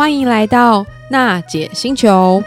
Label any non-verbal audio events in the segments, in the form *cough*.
欢迎来到娜姐星球。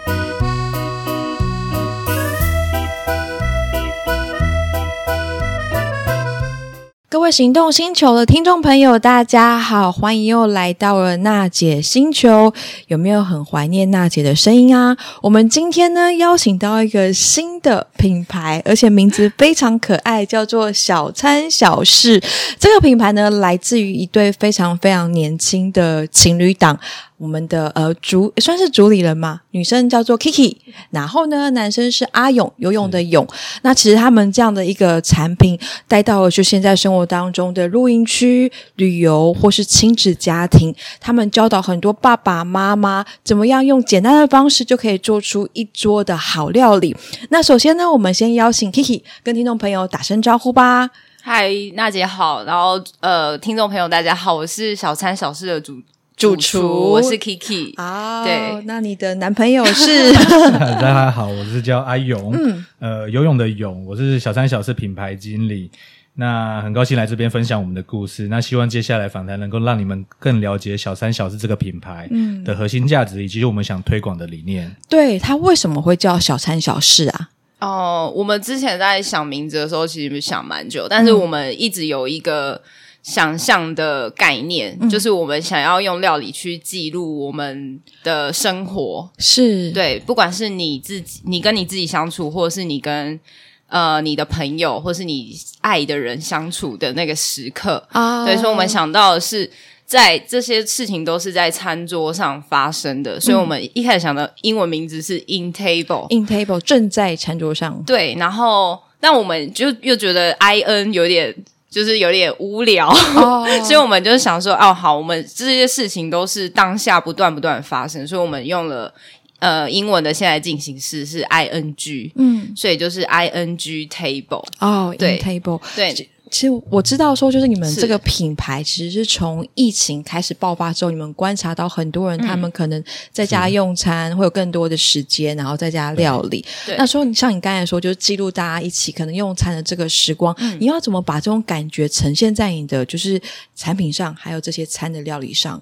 各位行动星球的听众朋友，大家好，欢迎又来到了娜姐星球。有没有很怀念娜姐的声音啊？我们今天呢，邀请到一个新的品牌，而且名字非常可爱，叫做小餐小事。这个品牌呢，来自于一对非常非常年轻的情侣档。我们的呃主算是主理人嘛，女生叫做 Kiki，然后呢，男生是阿勇，游泳的泳。那其实他们这样的一个产品带到了就现在生活当中的露营区、旅游或是亲子家庭，他们教导很多爸爸妈妈怎么样用简单的方式就可以做出一桌的好料理。那首先呢，我们先邀请 Kiki 跟听众朋友打声招呼吧。嗨，娜姐好，然后呃，听众朋友大家好，我是小餐小事的主。主厨，我是 Kiki 啊。Oh, 对，那你的男朋友是？*laughs* 大家好，我是叫阿勇，嗯，呃，游泳的泳，我是小三小四品牌经理。那很高兴来这边分享我们的故事。那希望接下来访谈能够让你们更了解小三小四这个品牌的核心价值，以及我们想推广的理念。对，他为什么会叫小三小四啊？哦，我们之前在想名字的时候，其实想蛮久，但是我们一直有一个。想象的概念，嗯，就是我们想要用料理去记录我们的生活，是对，不管是你自己，你跟你自己相处，或者是你跟呃你的朋友，或是你爱的人相处的那个时刻啊。对，所以说我们想到的是，在这些事情都是在餐桌上发生的，所以我们一开始想到英文名字是 In Table，In Table 正在餐桌上。对，然后但我们就又觉得 I N 有点。就是有点无聊，oh. *laughs* 所以我们就想说，哦，好，我们这些事情都是当下不断不断发生，所以我们用了呃英文的现在进行式是 ing，嗯，所以就是 ing table，哦、oh，对，table，对。其实我知道，说就是你们这个品牌，其实是从疫情开始爆发之后，你们观察到很多人，他们可能在家用餐会有更多的时间，然后在家料理。对，那说你像你刚才说，就是记录大家一起可能用餐的这个时光，嗯，你要怎么把这种感觉呈现在你的就是产品上，还有这些餐的料理上？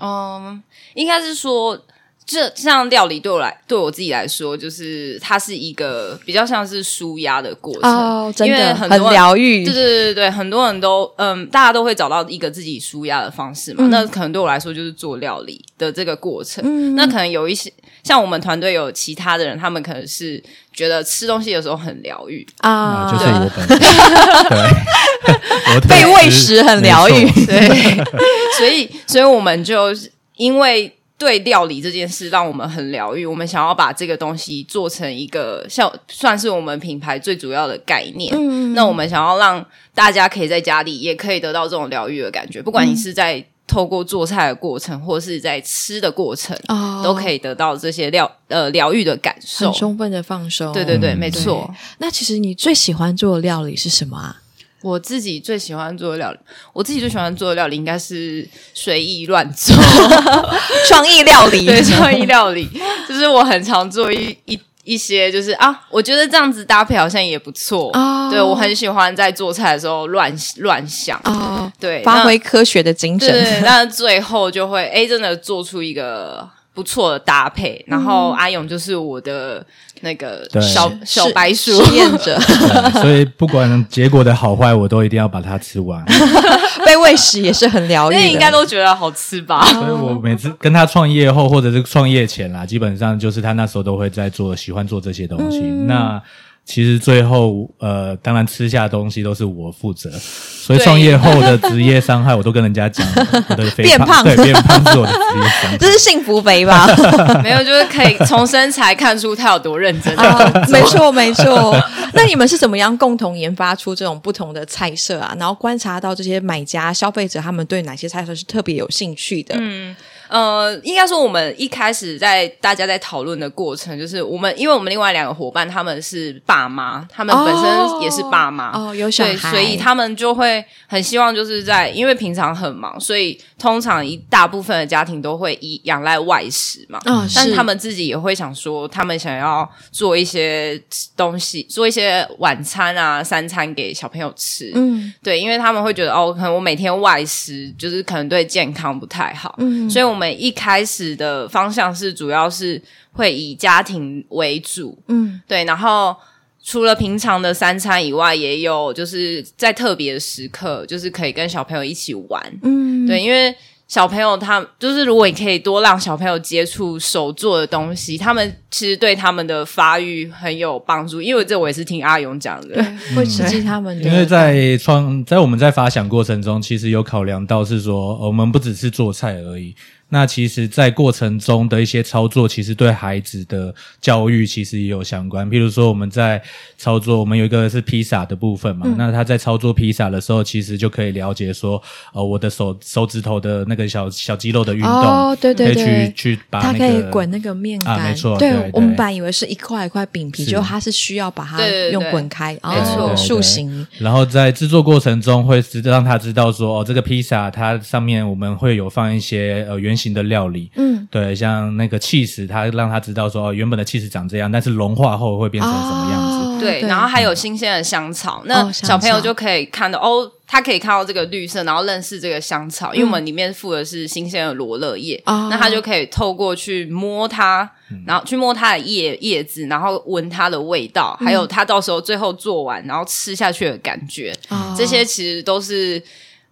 嗯，应该是说。这像料理对我来，对我自己来说，就是它是一个比较像是舒压的过程，哦，真的，因为很多很疗愈。对对对对，很多人都嗯，大家都会找到一个自己舒压的方式嘛，嗯。那可能对我来说，就是做料理的这个过程。嗯，那可能有一些像我们团队有其他的人，他们可能是觉得吃东西有时候很疗愈啊，就是我本身 *laughs* 对，被喂食很疗愈。对，所以所以我们就因为。对料理这件事让我们很疗愈，我们想要把这个东西做成一个像算是我们品牌最主要的概念。嗯，那我们想要让大家可以在家里也可以得到这种疗愈的感觉，不管你是在透过做菜的过程，或是在吃的过程，哦，都可以得到这些疗呃疗愈的感受，很充分的放松。对对对，嗯，没错。那其实你最喜欢做的料理是什么啊？我自己最喜欢做的料理，我自己最喜欢做的料理应该是随意乱做，*laughs* 创意料理。对，创意料理就是我很常做一一一些，就是啊，我觉得这样子搭配好像也不错。哦，对，我很喜欢在做菜的时候乱乱想。哦，对，发挥科学的精神。对，那最后就会哎，真的做出一个。不错的搭配，然后阿勇就是我的那个小小白鼠实验者，*laughs* 所以不管结果的好坏，我都一定要把它吃完。*laughs* 被喂食也是很疗愈的，应该都觉得好吃吧？所以我每次跟他创业后，或者是创业前啦，基本上就是他那时候都会在做，喜欢做这些东西。嗯、那。其实最后，呃，当然吃下的东西都是我负责，所以创业后的职业伤害，*laughs* 我都跟人家讲，我的肥 *laughs* 胖，对，变胖是我的职业伤害。*laughs* 这是幸福肥吧？没有，就是可以从身材看出他有多认真。啊，没错，没错。那你们是怎么样共同研发出这种不同的菜色啊？然后观察到这些买家、消费者他们对哪些菜色是特别有兴趣的？嗯。呃，应该说我们一开始在大家在讨论的过程，就是我们因为我们另外两个伙伴他们是爸妈，他们本身也是爸妈哦，哦，有小孩，所以他们就会很希望就是在因为平常很忙，所以通常一大部分的家庭都会依仰赖外食嘛，嗯、哦，但是他们自己也会想说，他们想要做一些东西，做一些晚餐啊、三餐给小朋友吃，嗯，对，因为他们会觉得哦，可能我每天外食就是可能对健康不太好，嗯，所以我我们一开始的方向是主要是会以家庭为主，嗯，对，然后除了平常的三餐以外，也有就是在特别的时刻，就是可以跟小朋友一起玩，嗯，对，因为。小朋友他就是，如果你可以多让小朋友接触手做的东西，他们其实对他们的发育很有帮助。因为这我也是听阿勇讲的，对，会刺激他们的。因为在创在我们在发想过程中，其实有考量到是说，我们不只是做菜而已。那其实，在过程中的一些操作，其实对孩子的教育其实也有相关。譬如说，我们在操作，我们有一个是披萨的部分嘛，嗯、那他在操作披萨的时候，其实就可以了解说，呃，我的手手指头的那个小小肌肉的运动，哦，对对对，可以去去把那个，它可以滚那个面干，啊、没错，对，我们本来以为是一块一块饼皮，就它是需要把它用滚开，然后，塑形。然后在制作过程中，会让他知道说，哦，这个披萨它上面我们会有放一些呃圆形的料理。嗯，对，像那个起司，它让他知道说，哦，原本的起司长这样，但是融化后会变成什么样子？哦、对，然后还有新鲜的香草，嗯、那小朋友就可以看到哦，哦，他可以看到这个绿色，然后认识这个香草，嗯、因为我们里面附的是新鲜的罗勒叶，哦、那他就可以透过去摸它，然后去摸它的叶叶子，然后闻它的味道，嗯、还有他到时候最后做完然后吃下去的感觉，嗯、这些其实都是。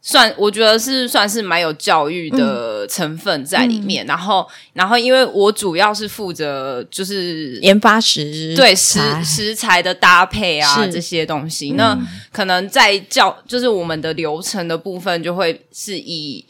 算，我觉得是算是蛮有教育的成分在里面。嗯、然后，然后，因为我主要是负责就是研发食对食食材的搭配啊这些东西。嗯、那可能在教就是我们的流程的部分，就会是以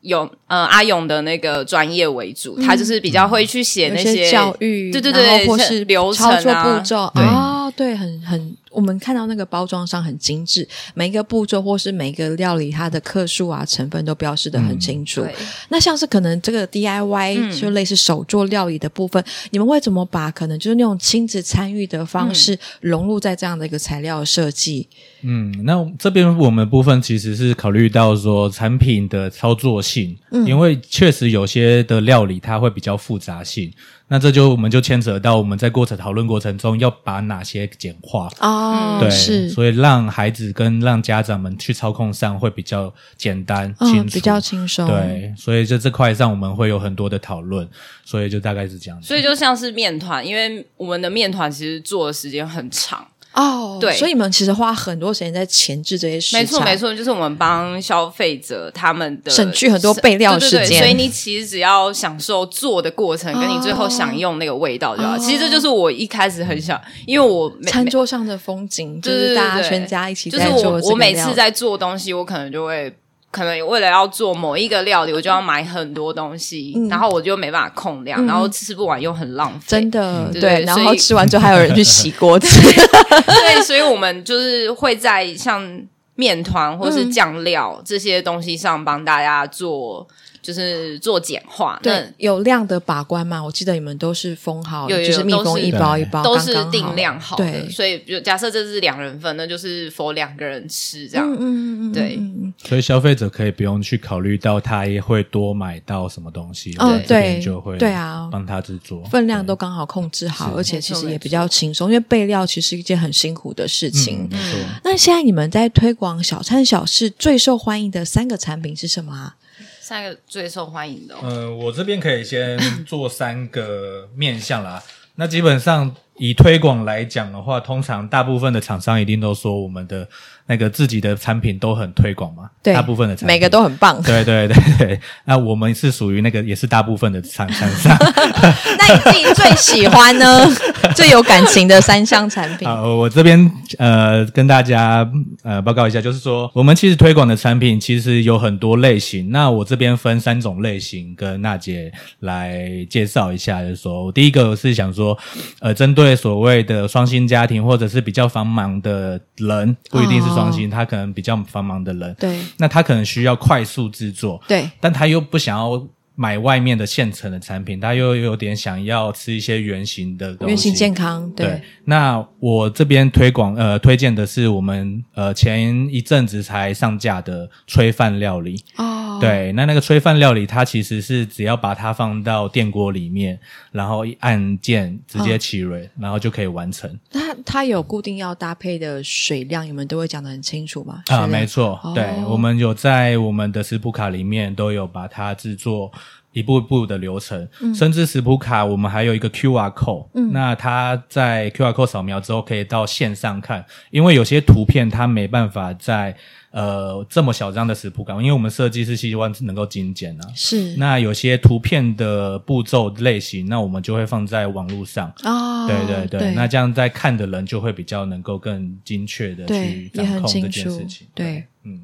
勇呃阿勇的那个专业为主，嗯、他就是比较会去写那些，些教育，对对对，或是流程啊、步骤对。哦，对，很很。我们看到那个包装上很精致，每一个步骤或是每一个料理，它的克数啊、成分都标示的很清楚。嗯、那像是可能这个 DIY 就类似手做料理的部分，嗯、你们会怎么把可能就是那种亲子参与的方式融入在这样的一个材料设计？嗯，那这边我们部分其实是考虑到说产品的操作性，嗯、因为确实有些的料理它会比较复杂性。那这就我们就牵扯到我们在过程讨论过程中要把哪些简化哦，对，是，所以让孩子跟让家长们去操控上会比较简单、哦、清楚，比较轻松。对，所以在这块上我们会有很多的讨论，所以就大概是这样子。所以就像是面团，因为我们的面团其实做的时间很长。哦，oh, 对，所以你们其实花很多时间在前置这些事情。没错，没错，就是我们帮消费者他们的省去很多备料时间。对对对，所以你其实只要享受做的过程，跟你最后享用那个味道就好。Oh. 其实这就是我一开始很想，因为我餐桌上的风景就是大家全家一起。就是我，我每次在做东西，我可能就会。可能为了要做某一个料理，我就要买很多东西，嗯、然后我就没办法控量，嗯、然后吃不完又很浪费。真的，对，对，然后吃完之后还有人去洗锅子。*laughs* 对，所以我们就是会在像面团或是酱料、嗯、这些东西上帮大家做。就是做简化，对，有量的把关嘛？我记得你们都是封好，就是密封一包一包，都是定量好的。所以，就假设这是两人份，那就是 for 两个人吃这样。嗯嗯嗯，对。所以消费者可以不用去考虑到他也会多买到什么东西，哦，对，就会对啊，帮他制作，分量都刚好控制好，而且其实也比较轻松，因为备料其实是一件很辛苦的事情。没错。那现在你们在推广小餐小事最受欢迎的三个产品是什么啊？三个最受欢迎的，嗯、呃，我这边可以先做三个面向啦。*laughs* 那基本上以推广来讲的话，通常大部分的厂商一定都说我们的。那个自己的产品都很推广嘛，对，大部分的产品每个都很棒。对对对对，那我们是属于那个也是大部分的厂商。*laughs* 那你自己最喜欢呢？*laughs* 最有感情的三项产品？啊，我这边呃跟大家呃报告一下，就是说我们其实推广的产品其实有很多类型。那我这边分三种类型跟娜姐来介绍一下，就是说第一个是想说，呃，针对所谓的双薪家庭或者是比较繁忙的人，不一定是。创新，他可能比较繁忙的人，对，那他可能需要快速制作，对，但他又不想要买外面的现成的产品，他又有点想要吃一些原型的东西，原型健康，对。对，那我这边推广呃推荐的是我们呃前一阵子才上架的炊饭料理哦。对，那那个炊饭料理，它其实是只要把它放到电锅里面，然后一按键直接起炉，哦、然后就可以完成。它它有固定要搭配的水量，你们都会讲得很清楚吗？啊，没错，哦、对，我们有在我们的食谱卡里面都有把它制作一步一步的流程，嗯、甚至食谱卡我们还有一个 QR code，嗯，那它在 QR code 扫描之后可以到线上看，因为有些图片它没办法在呃这么小张的食谱卡，因为我们设计是希望能够精简啊，是。那有些图片的步骤类型，那我们就会放在网络上，哦，对对对，对。那这样在看的人就会比较能够更精确的去掌控这件事情，对，对嗯。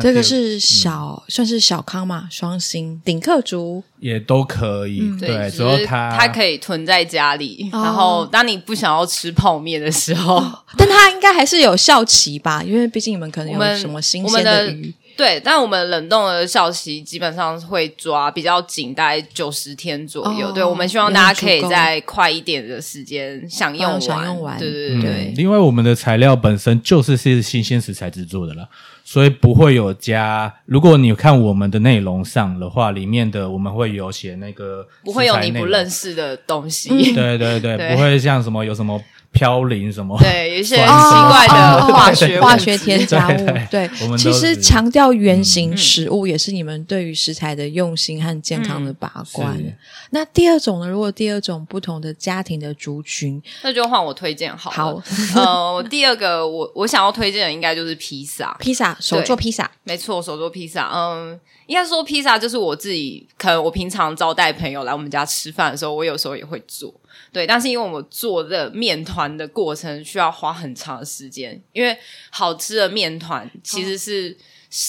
这个是小、嗯，算是小康嘛，双星顶客族也都可以，嗯、对，只要它它可以囤在家里、哦，然后当你不想要吃泡面的时候，哦、但它应该还是有效期吧？因为毕竟你们可能有什么新鲜的鱼，对，但我们冷冻的效期基本上会抓比较紧，大概九十天左右。哦、对，我们希望大家可以在快一点的时间享用完，享用完，对对对，对、嗯。因为我们的材料本身就是是新鲜食材制作的了。所以不会有加。如果你看我们的内容上的话，里面的我们会有写那个不会有你不认识的东西。对对，*laughs* 对，不会像什么有什么。嘌呤什么？对，有一些奇怪的化学、哦、化学添加物。对，对我们其实强调原型食物也是你们对于食材的用心和健康的把关。嗯、那第二种呢？如果第二种不同的家庭的族群，那就换我推荐好了。好，呃，第二个我我想要推荐的应该就是披萨，披萨手做披萨，没错，手做披萨。嗯，应该说披萨就是我自己，可能我平常招待朋友来我们家吃饭的时候，我有时候也会做。对，但是因为我们做的面团的过程需要花很长的时间，因为好吃的面团其实是、哦、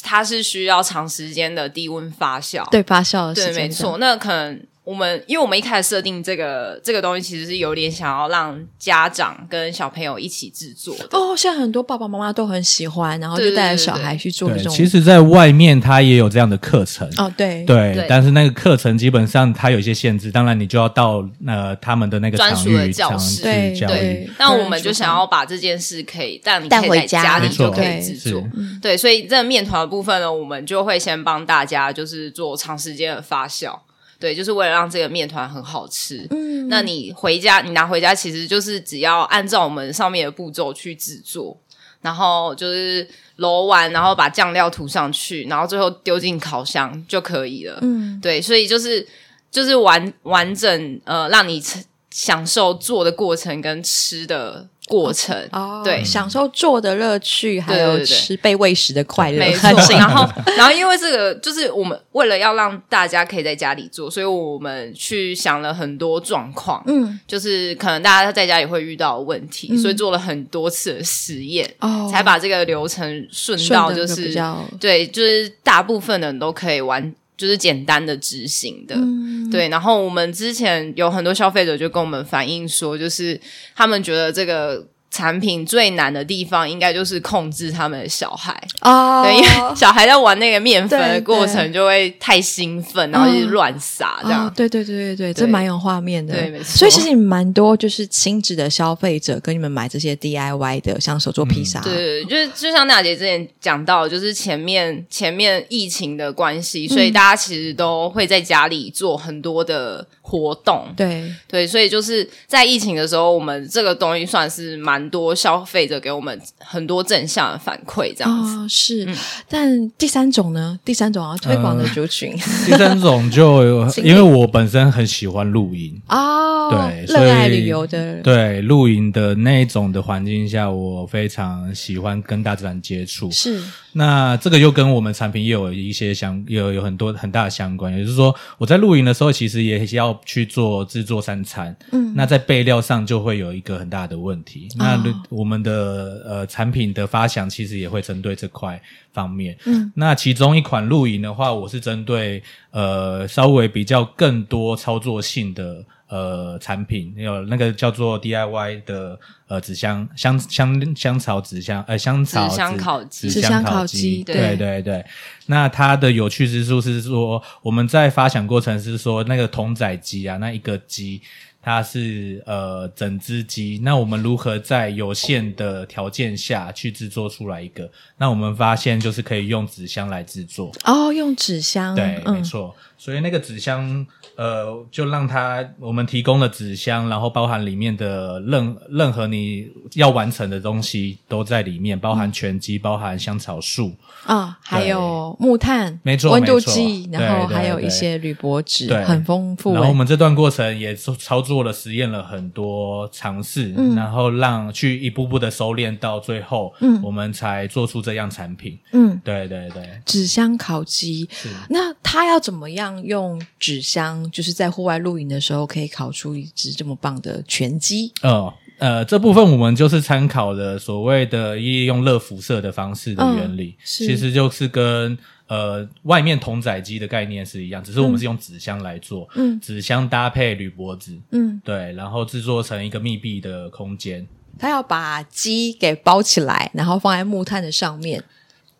它是需要长时间的低温发酵，对发酵的时间，对，没错，那可能。我们因为我们一开始设定这个这个东西，其实是有点想要让家长跟小朋友一起制作的。哦，现在很多爸爸妈妈都很喜欢，然后就带着小孩去做这种。其实，在外面他也有这样的课程。哦，对对，对，但是那个课程基本上它有一些限制，当然你就要到呃他们的那个专属的教室。对对。那我们就想要把这件事可以让你可以在家里就可以制作。对，所以这个面团的部分呢，我们就会先帮大家就是做长时间的发酵。对，就是为了让这个面团很好吃。嗯，那你回家，你拿回家，其实就是只要按照我们上面的步骤去制作，然后就是揉完，然后把酱料涂上去，然后最后丢进烤箱就可以了。嗯，对，所以就是就是完完整呃，让你享受做的过程跟吃的。过程哦，对，享受做的乐趣，还有吃被喂食的快乐，没错。*laughs* 然后，然后因为这个，就是我们为了要让大家可以在家里做，所以我们去想了很多状况，嗯，就是可能大家在家也会遇到问题，嗯，所以做了很多次的实验，哦，才把这个流程顺到，就是对，就是大部分的人都可以完。就是简单的执行的，嗯，对。然后我们之前有很多消费者就跟我们反映说，就是他们觉得这个。产品最难的地方，应该就是控制他们的小孩哦，对，因为小孩在玩那个面粉的过程，就会太兴奋，然后就乱撒这样。哦、对对对对对，这蛮有画面的。对，没错。所以其实你蛮多就是亲子的消费者跟你们买这些 DIY 的，像手做披萨。嗯、对，就是就像娜姐之前讲到，就是前面前面疫情的关系，所以大家其实都会在家里做很多的活动。对对，所以就是在疫情的时候，我们这个东西算是蛮。多消费者给我们很多正向的反馈，这样子、哦、是、嗯。但第三种呢？第三种要推广的族群，呃、第三种就 *laughs* 因为我本身很喜欢露营哦，对，热爱旅游的，对露营的那一种的环境下，我非常喜欢跟大自然接触。是，那这个又跟我们产品也有一些相，有有很多很大的相关。也就是说，我在露营的时候，其实也要去做制作三餐。嗯，那在备料上就会有一个很大的问题。嗯、那我们的呃产品的发想其实也会针对这块方面。嗯，那其中一款露营的话，我是针对呃稍微比较更多操作性的呃产品，有那个叫做 DIY 的呃纸箱香香香草纸箱呃香草纸箱烤鸡纸箱烤鸡对对对对。那它的有趣之处是说，我们在发想过程是说那个童仔鸡啊，那一个鸡。它是呃整只鸡。那我们如何在有限的条件下去制作出来一个？那我们发现就是可以用纸箱来制作。哦，用纸箱，对，嗯、没错。所以那个纸箱，呃，就让他我们提供了纸箱，然后包含里面的任任何你要完成的东西都在里面，包含全鸡，包含香草树。啊、哦，还有木炭，没错，温度计，然后还有一些铝箔纸，对，很丰富。然后我们这段过程也操作了、实验了很多尝试，嗯、然后让去一步步的收敛，到最后，嗯，我们才做出这样产品。嗯，对对对，纸箱烤鸡，那它要怎么样？用纸箱，就是在户外露营的时候，可以烤出一只这么棒的全鸡。哦，呃，这部分我们就是参考了所谓的利用热辐射的方式的原理，嗯、其实就是跟呃外面桶仔鸡的概念是一样，只是我们是用纸箱来做，嗯，纸箱搭配铝箔纸，嗯，对，然后制作成一个密闭的空间。它要把鸡给包起来，然后放在木炭的上面。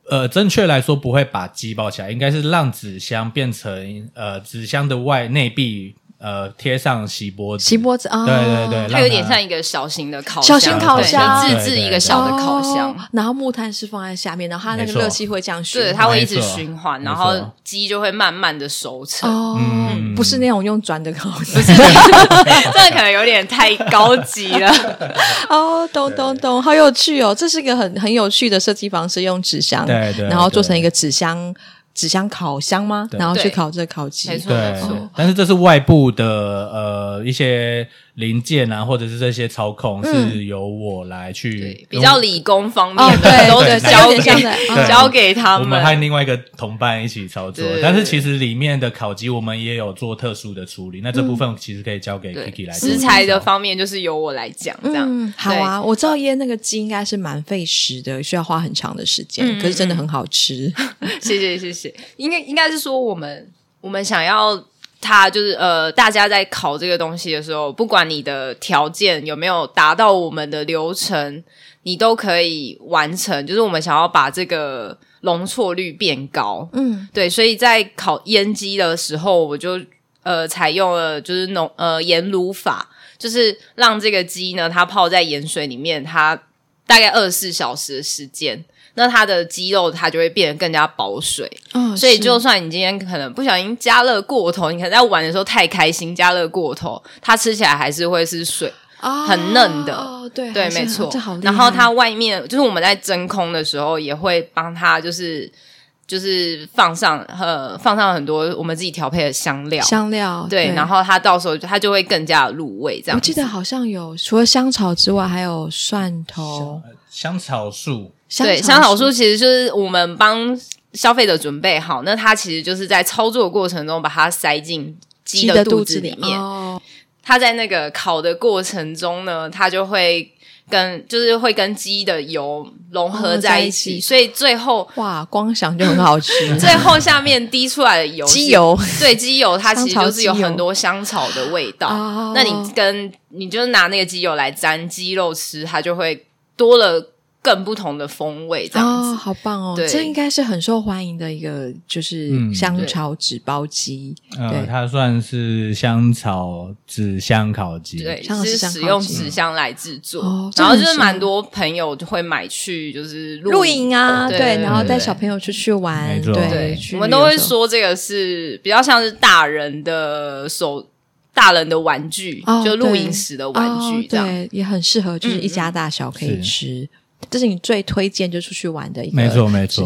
呃，正确来说不会把鸡包起来，应该是让纸箱变成呃纸箱的外内壁。呃，贴上锡箔纸，锡箔纸啊，对对对，它有点像一个小型的烤箱，小型烤箱，自制一个小的烤箱，然后木炭是放在下面，然后它那个热气会这样循，对，它会一直循环，然后鸡就会慢慢的熟成。哦，不是那种用转的烤箱，不是，*laughs* 这个可能有点太高级了。*laughs* 哦，懂懂懂，好有趣哦，这是一个很很有趣的设计方式，用纸箱，对对，然后做成一个纸箱。纸箱烤箱吗？然后去烤这个烤鸡，没错没错。但是这是外部的呃一些零件啊，或者是这些操控是由我来去比较理工方面的都交给交给他们。我们和另外一个同伴一起操作，但是其实里面的烤鸡我们也有做特殊的处理。那这部分其实可以交给 Kiki 来。食材的方面就是由我来讲，这样好啊。我知道腌那个鸡应该是蛮费时的，需要花很长的时间，可是真的很好吃。*laughs* 谢谢谢谢。应该应该是说，我们我们想要它，就是呃，大家在烤这个东西的时候，不管你的条件有没有达到我们的流程，你都可以完成。就是我们想要把这个容错率变高，嗯，对，所以在烤腌鸡的时候，我就呃采用了就是浓呃盐卤法，就是让这个鸡呢，它泡在盐水里面，它大概二十四小时的时间。那它的肌肉它就会变得更加保水，哦，所以就算你今天可能不小心加热过头，你可能在玩的时候太开心加热过头，它吃起来还是会是水，哦，很嫩的，哦，对对，没错。然后它外面就是我们在真空的时候也会帮它，就是就是放上呃放上很多我们自己调配的香料，香料对，对，然后它到时候它就会更加入味。这样，我记得好像有除了香草之外，还有蒜头、香草树。对，香草树其实就是我们帮消费者准备好，那它其实就是在操作过程中把它塞进鸡的肚子里面。哦，它在那个烤的过程中呢，它就会跟就是会跟鸡的油融合在一起，哦，在一起，所以最后哇，光想就很好吃。*laughs* 最后下面滴出来的油，鸡油，对，鸡油它其实就是有很多香草的味道。那你跟你就是拿那个鸡油来沾鸡肉吃，它就会多了。更不同的风味，这样子，哦，好棒哦！对，这应该是很受欢迎的一个，就是香草纸包鸡。嗯、对、呃，它算是香草纸箱烤鸡，对，是使用纸箱来制作，嗯。然后就是蛮多朋友就会买去，就是露营啊，对，对，然后带小朋友出去玩，对，对，对，我们都会说这个是比较像是大人的手。大人的玩具，哦、就露营时的玩具，这样、哦、对，也很适合，就是一家大小可以吃。嗯这是你最推荐就出去玩的一个，没错没错，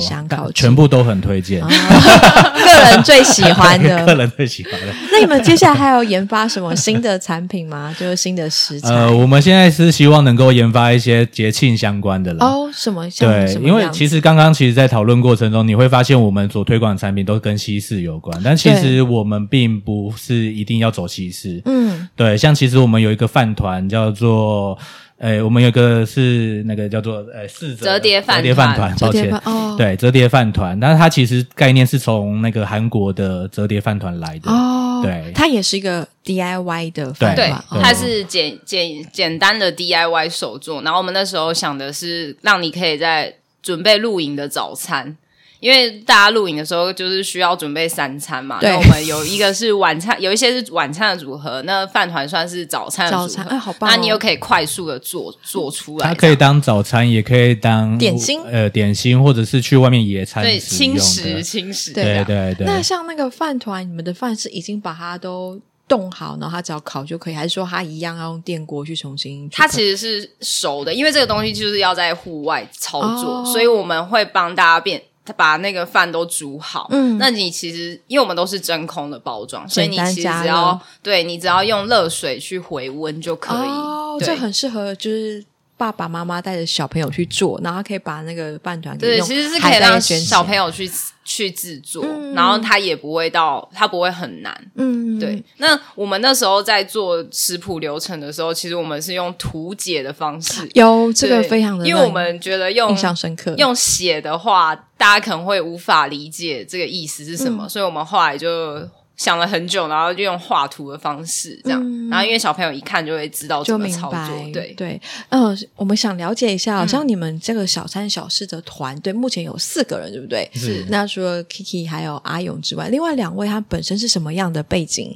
全部都很推荐，*laughs* 个人最喜欢的，个人最喜欢的。那你们接下来还有研发什么新的产品吗？*laughs* 就是新的食材？呃，我们现在是希望能够研发一些节庆相关的了。哦，什么？对因为其实刚刚其实，在讨论过程中，你会发现我们所推广的产品都跟西式有关，但其实我们并不是一定要走西式。嗯，对，像其实我们有一个饭团叫做。诶，我们有个是那个叫做呃四折折叠饭折叠饭团，抱歉，哦，对，折叠饭团，但是它其实概念是从那个韩国的折叠饭团来的。哦，对，它也是一个 DIY 的饭团，对，它是简简简单的 DIY 手作，然后我们那时候想的是让你可以在准备露营的早餐。因为大家录影的时候就是需要准备三餐嘛。对，那我们有一个是晚餐，有一些是晚餐的组合，那饭团算是早餐的组合。早餐哎，好棒哦！那你又可以快速的做做出来。它可以当早餐，也可以当点心，呃，点心，或者是去外面野餐。对，轻食，轻食。对对对对。那像那个饭团，你们的饭是已经把它都冻好，然后它只要烤就可以，还是说它一样要用电锅去重新去？它其实是熟的，因为这个东西就是要在户外操作，哦、所以我们会帮大家变，把那个饭都煮好。嗯，那你其实因为我们都是真空的包装，所以你其实只要对你只要用热水去回温就可以。哦，这很适合就是。爸爸妈妈带着小朋友去做，然后可以把那个半团对，其实是可以让小朋友去去制作，嗯、然后他也不会到，他不会很难。嗯，对。那我们那时候在做食谱流程的时候，其实我们是用图解的方式，*tsk* 有这个非常的，因为我们觉得用印象深刻，用写的话，大家可能会无法理解这个意思是什么，嗯、所以我们后来就。想了很久，然后就用画图的方式这样，嗯、然后因为小朋友一看就会知道怎么操作，对对。嗯、呃，我们想了解一下，好像你们这个小三小四的团队目前有四个人，对不对？是。那除了 Kiki 还有阿勇之外，另外两位他本身是什么样的背景？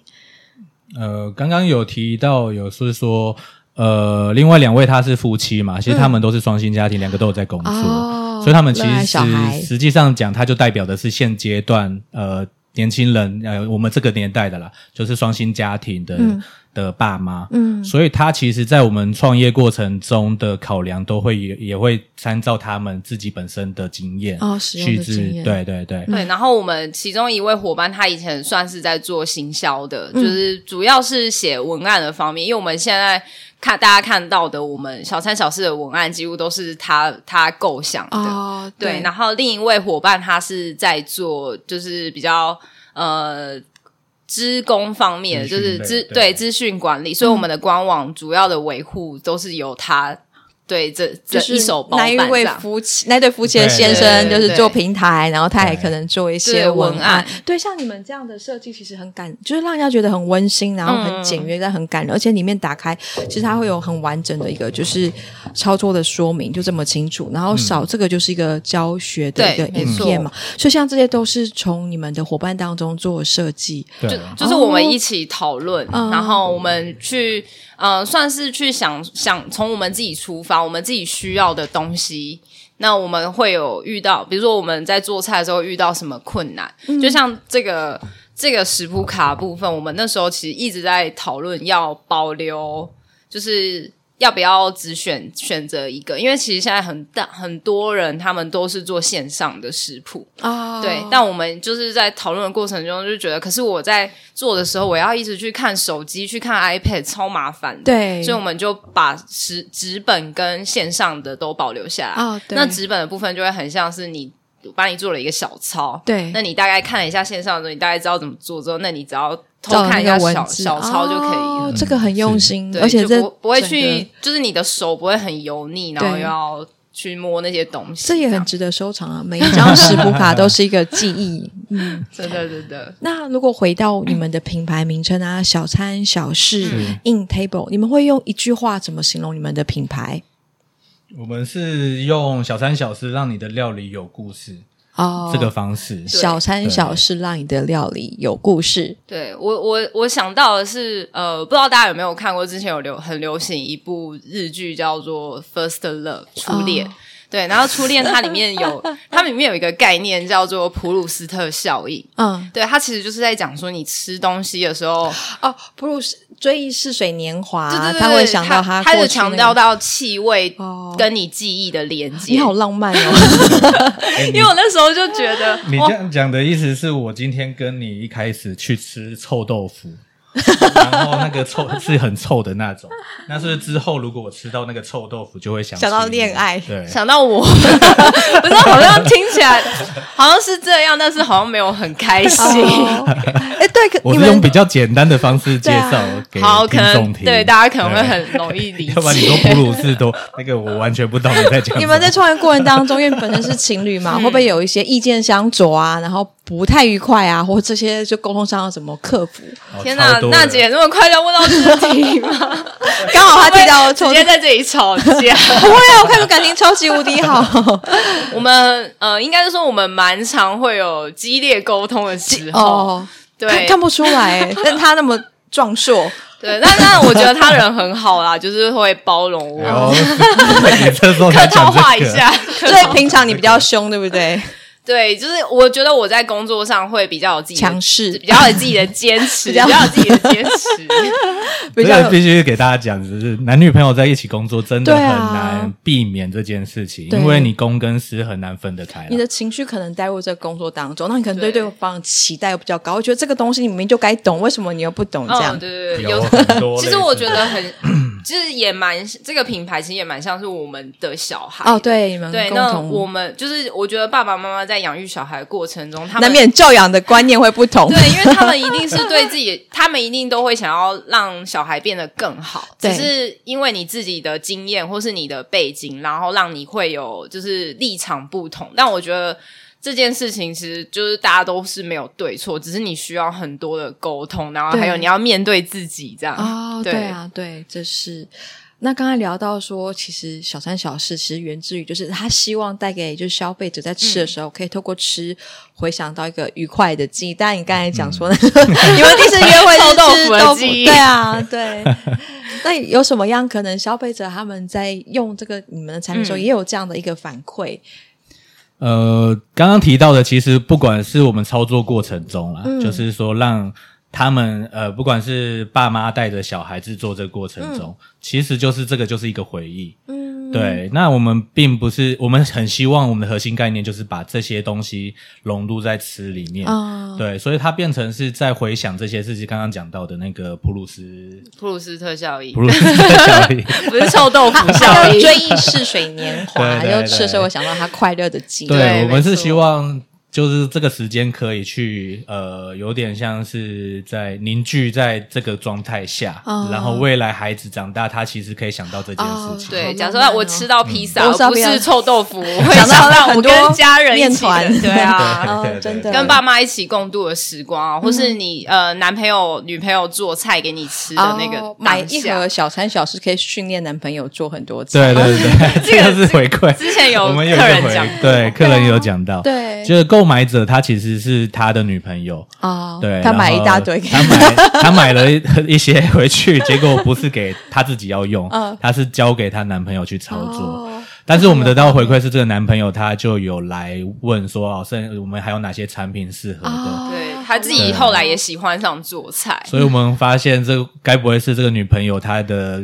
呃，刚刚有提到有是说，呃，另外两位他是夫妻嘛，其实他们都是双薪家庭，嗯、两个都有在工作，哦、所以他们其实是实际上讲，他就代表的是现阶段呃。年轻人，呃，我们这个年代的啦，就是双薪家庭的、嗯、的爸妈，嗯，所以他其实，在我们创业过程中的考量，都会也也会参照他们自己本身的经验哦，使用的经验，对对对，对。然后我们其中一位伙伴，他以前算是在做行销的，嗯、就是主要是写文案的方面，因为我们现在。看大家看到的，我们小三小四的文案几乎都是他他构想的，哦、对，对。然后另一位伙伴他是在做，就是比较呃，资工方面，就是资对资讯管理，所以我们的官网主要的维护都是由他。对，这这一手包办。那一位夫妻，那对夫妻的先生就是做平台，然后他也可能做一些文案。对，像你们这样的设计，其实很感，就是让人家觉得很温馨，然后很简约，但很感人。而且里面打开，其实它会有很完整的一个就是操作的说明，就这么清楚。然后少这个就是一个教学的一个影片嘛。所以像这些都是从你们的伙伴当中做设计，就就是我们一起讨论，然后我们去。呃，算是去想想从我们自己出发，我们自己需要的东西。那我们会有遇到，比如说我们在做菜的时候遇到什么困难，嗯、就像这个这个食谱卡部分，我们那时候其实一直在讨论要保留，就是。要不要只选选择一个？因为其实现在很大很多人他们都是做线上的食谱啊，oh. 对。但我们就是在讨论的过程中就觉得，可是我在做的时候，我要一直去看手机、去看 iPad，超麻烦的。对，所以我们就把纸纸本跟线上的都保留下来。Oh, 那纸本的部分就会很像是你。帮你做了一个小抄，对，那你大概看了一下线上的时候，你大概知道怎么做之后，那你只要偷看一下小小抄就可以了。哦，这个很用心，对而且这不不会去，就是你的手不会很油腻，然后又要去摸那些东西，这也很值得收藏啊！每一张食谱卡都是一个记忆，*laughs* 嗯，真的真的。那如果回到你们的品牌名称啊，小餐小事 in table，你们会用一句话怎么形容你们的品牌？我们是用小餐小事让你的料理有故事哦，这个方式。小餐小事让你的料理有故事。对，我我我想到的是，呃，不知道大家有没有看过之前有流很流行一部日剧叫做《First Love》初恋。哦对，然后初恋它里面有，它里面有一个概念叫做普鲁斯特效应。嗯，对，它其实就是在讲说，你吃东西的时候，哦，普鲁斯追忆似水年华，对对对，他会想到他，他就强调到气味跟你记忆的连接。你好浪漫哦，*laughs* 因为我那时候就觉得，你这样讲的意思是我今天跟你一开始去吃臭豆腐。然后那个臭是很臭的那种，*laughs* 那是之后如果我吃到那个臭豆腐，就会想想到恋爱，对，想到我，*laughs* 不知道好像听起来好像是这样，但是好像没有很开心。*laughs* 哎，对，我是用比较简单的方式介绍给听众听，对大家可能会很容易理解。要不然你说普鲁士都那个，我完全不懂你在讲。你们在创业过程当中，因为本身是情侣嘛，会不会有一些意见相左啊？然后不太愉快啊，或这些就沟通上要怎么克服？天哪，娜姐那么快就问到自己吗？*laughs* 刚好他提到直接在这里吵架，不会啊，我看出感情超级无敌好。我们呃，应该是说我们蛮常会有激烈沟通的时候，哦、对看，看不出来，*laughs* 但他那么壮硕。对，但但我觉得他人很好啦，*laughs* 就是会包容我，客套话一下。所以平常你比较凶，对不对？对，就是我觉得我在工作上会比较有自己强势，比较有自己的坚持，*laughs* 比较有自己的坚持。*laughs* 比较必须给大家讲，就是男女朋友在一起工作真的很难避免这件事情，因为你公跟私很难分得开。你的情绪可能带入这个工作当中，那你可能对对方期待又比较高，我觉得这个东西你明明就该懂，为什么你又不懂？这样对对对，有很多。其实我觉得很，就是也蛮这个品牌其实也蛮像是我们的小孩。哦，对，你们对，那我们就是我觉得爸爸妈妈在养育小孩的过程中，他们难免教养的观念会不同，对，因为他们 *laughs* 一定是对自己，*laughs* 他们一定都会想要让小孩变得更好，只是因为你自己的经验或是你的背景，然后让你会有就是立场不同。但我觉得这件事情其实就是大家都是没有对错，只是你需要很多的沟通，然后还有你要面对自己这样。哦，对啊，对，这是。那刚才聊到说，其实小三小四其实源自于，就是他希望带给就是消费者在吃的时候，可以透过吃回想到一个愉快的记忆。但你刚才讲说，*laughs* 你们第一次约会是吃豆腐，对啊，对。那有什么样可能消费者他们在用这个你们的产品的时候，也有这样的一个反馈？呃，刚刚提到的，其实不管是我们操作过程中啦，就是说让。他们呃，不管是爸妈带着小孩子做这个过程中，嗯、其实就是这个就是一个回忆。嗯，对。那我们并不是，我们很希望我们的核心概念就是把这些东西融入在吃里面。哦、对，所以它变成是在回想这些事情。刚刚讲到的那个普鲁斯普鲁斯特效应，普鲁斯特效应 *laughs* 不是臭豆腐效应，追忆似水年华，就吃的时候我想到他快乐的记忆。对，对我们是希望。就是这个时间可以去，呃，有点像是在凝聚在这个状态下，哦、然后未来孩子长大，他其实可以想到这件事情。哦、对，假设我吃到披萨，嗯、不是臭豆腐，我会想到我跟家人一起的，面团。对啊，*laughs* 真的。跟爸妈一起共度的时光啊，或是你呃男朋友女朋友做菜给你吃的那个、哦，买一盒小三小四可以训练男朋友做很多次。对对对，*laughs* 这个是回馈。之前有客人讲，对客人有讲到，对，就是购。买者他其实是他的女朋友。哦，对，他买一大堆，他买他买了 *laughs* 一些回去，结果不是给他自己要用，他是交给他男朋友去操作。但是我们得到回馈是，这个男朋友他就有来问说，哦，剩我们还有哪些产品适合的？对，他自己后来也喜欢上做菜，所以我们发现这该不会是这个女朋友她的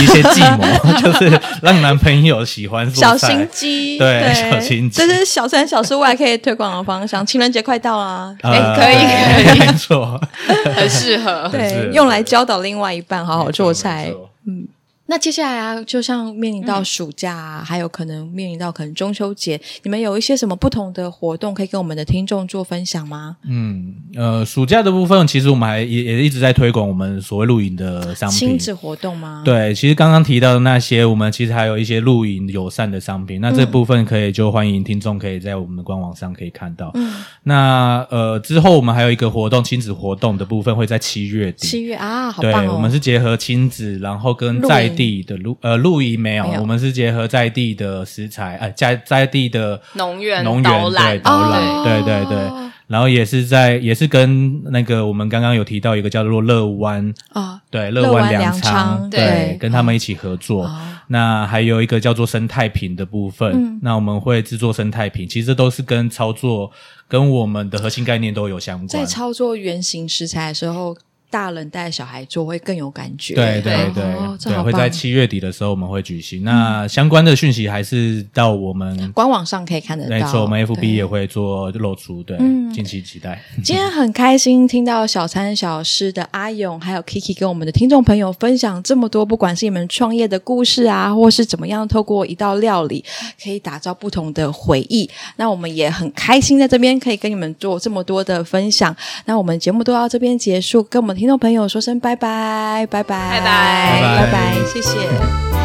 一些计谋，*laughs* 就是让男朋友喜欢做菜。小心机，对，小心机，这是小三小四未来可以推广的方向。情人节快到啊，哎，可以，可以，没错，*laughs* 很适合，对，用来教导另外一半好好做菜，嗯。那接下来啊，就像面临到暑假啊，嗯、还有可能面临到可能中秋节，你们有一些什么不同的活动可以跟我们的听众做分享吗？嗯，呃，暑假的部分，其实我们还也也一直在推广我们所谓露营的商品，亲子活动吗？对，其实刚刚提到的那些，我们其实还有一些露营友善的商品。那这部分可以就欢迎听众可以在我们的官网上可以看到。嗯，那呃之后我们还有一个活动，亲子活动的部分会在七月底。七月啊，好棒哦！对，我们是结合亲子，然后跟在地的露呃露营没有，我们是结合在地的食材，呃在在地的农园农园对导览，对对对，然后也是在也是跟那个我们刚刚有提到一个叫做乐湾啊，对乐湾粮仓，对，跟他们一起合作。那还有一个叫做生态瓶的部分，那我们会制作生态瓶，其实都是跟操作跟我们的核心概念都有相关。在操作原型食材的时候。大人带小孩做会更有感觉，对对对，对，会在七月底的时候我们会举行。那相关的讯息还是到我们官网上可以看得到，没错，我们 FB 也会做露出，对，敬请期待。*laughs* 今天很开心听到小餐小四的阿勇还有 Kiki 跟我们的听众朋友分享这么多，不管是你们创业的故事啊，或是怎么样透过一道料理可以打造不同的回忆。那我们也很开心在这边可以跟你们做这么多的分享。那我们节目都到这边结束，跟我们听众朋友说声拜拜，拜拜，拜拜，拜拜，谢谢。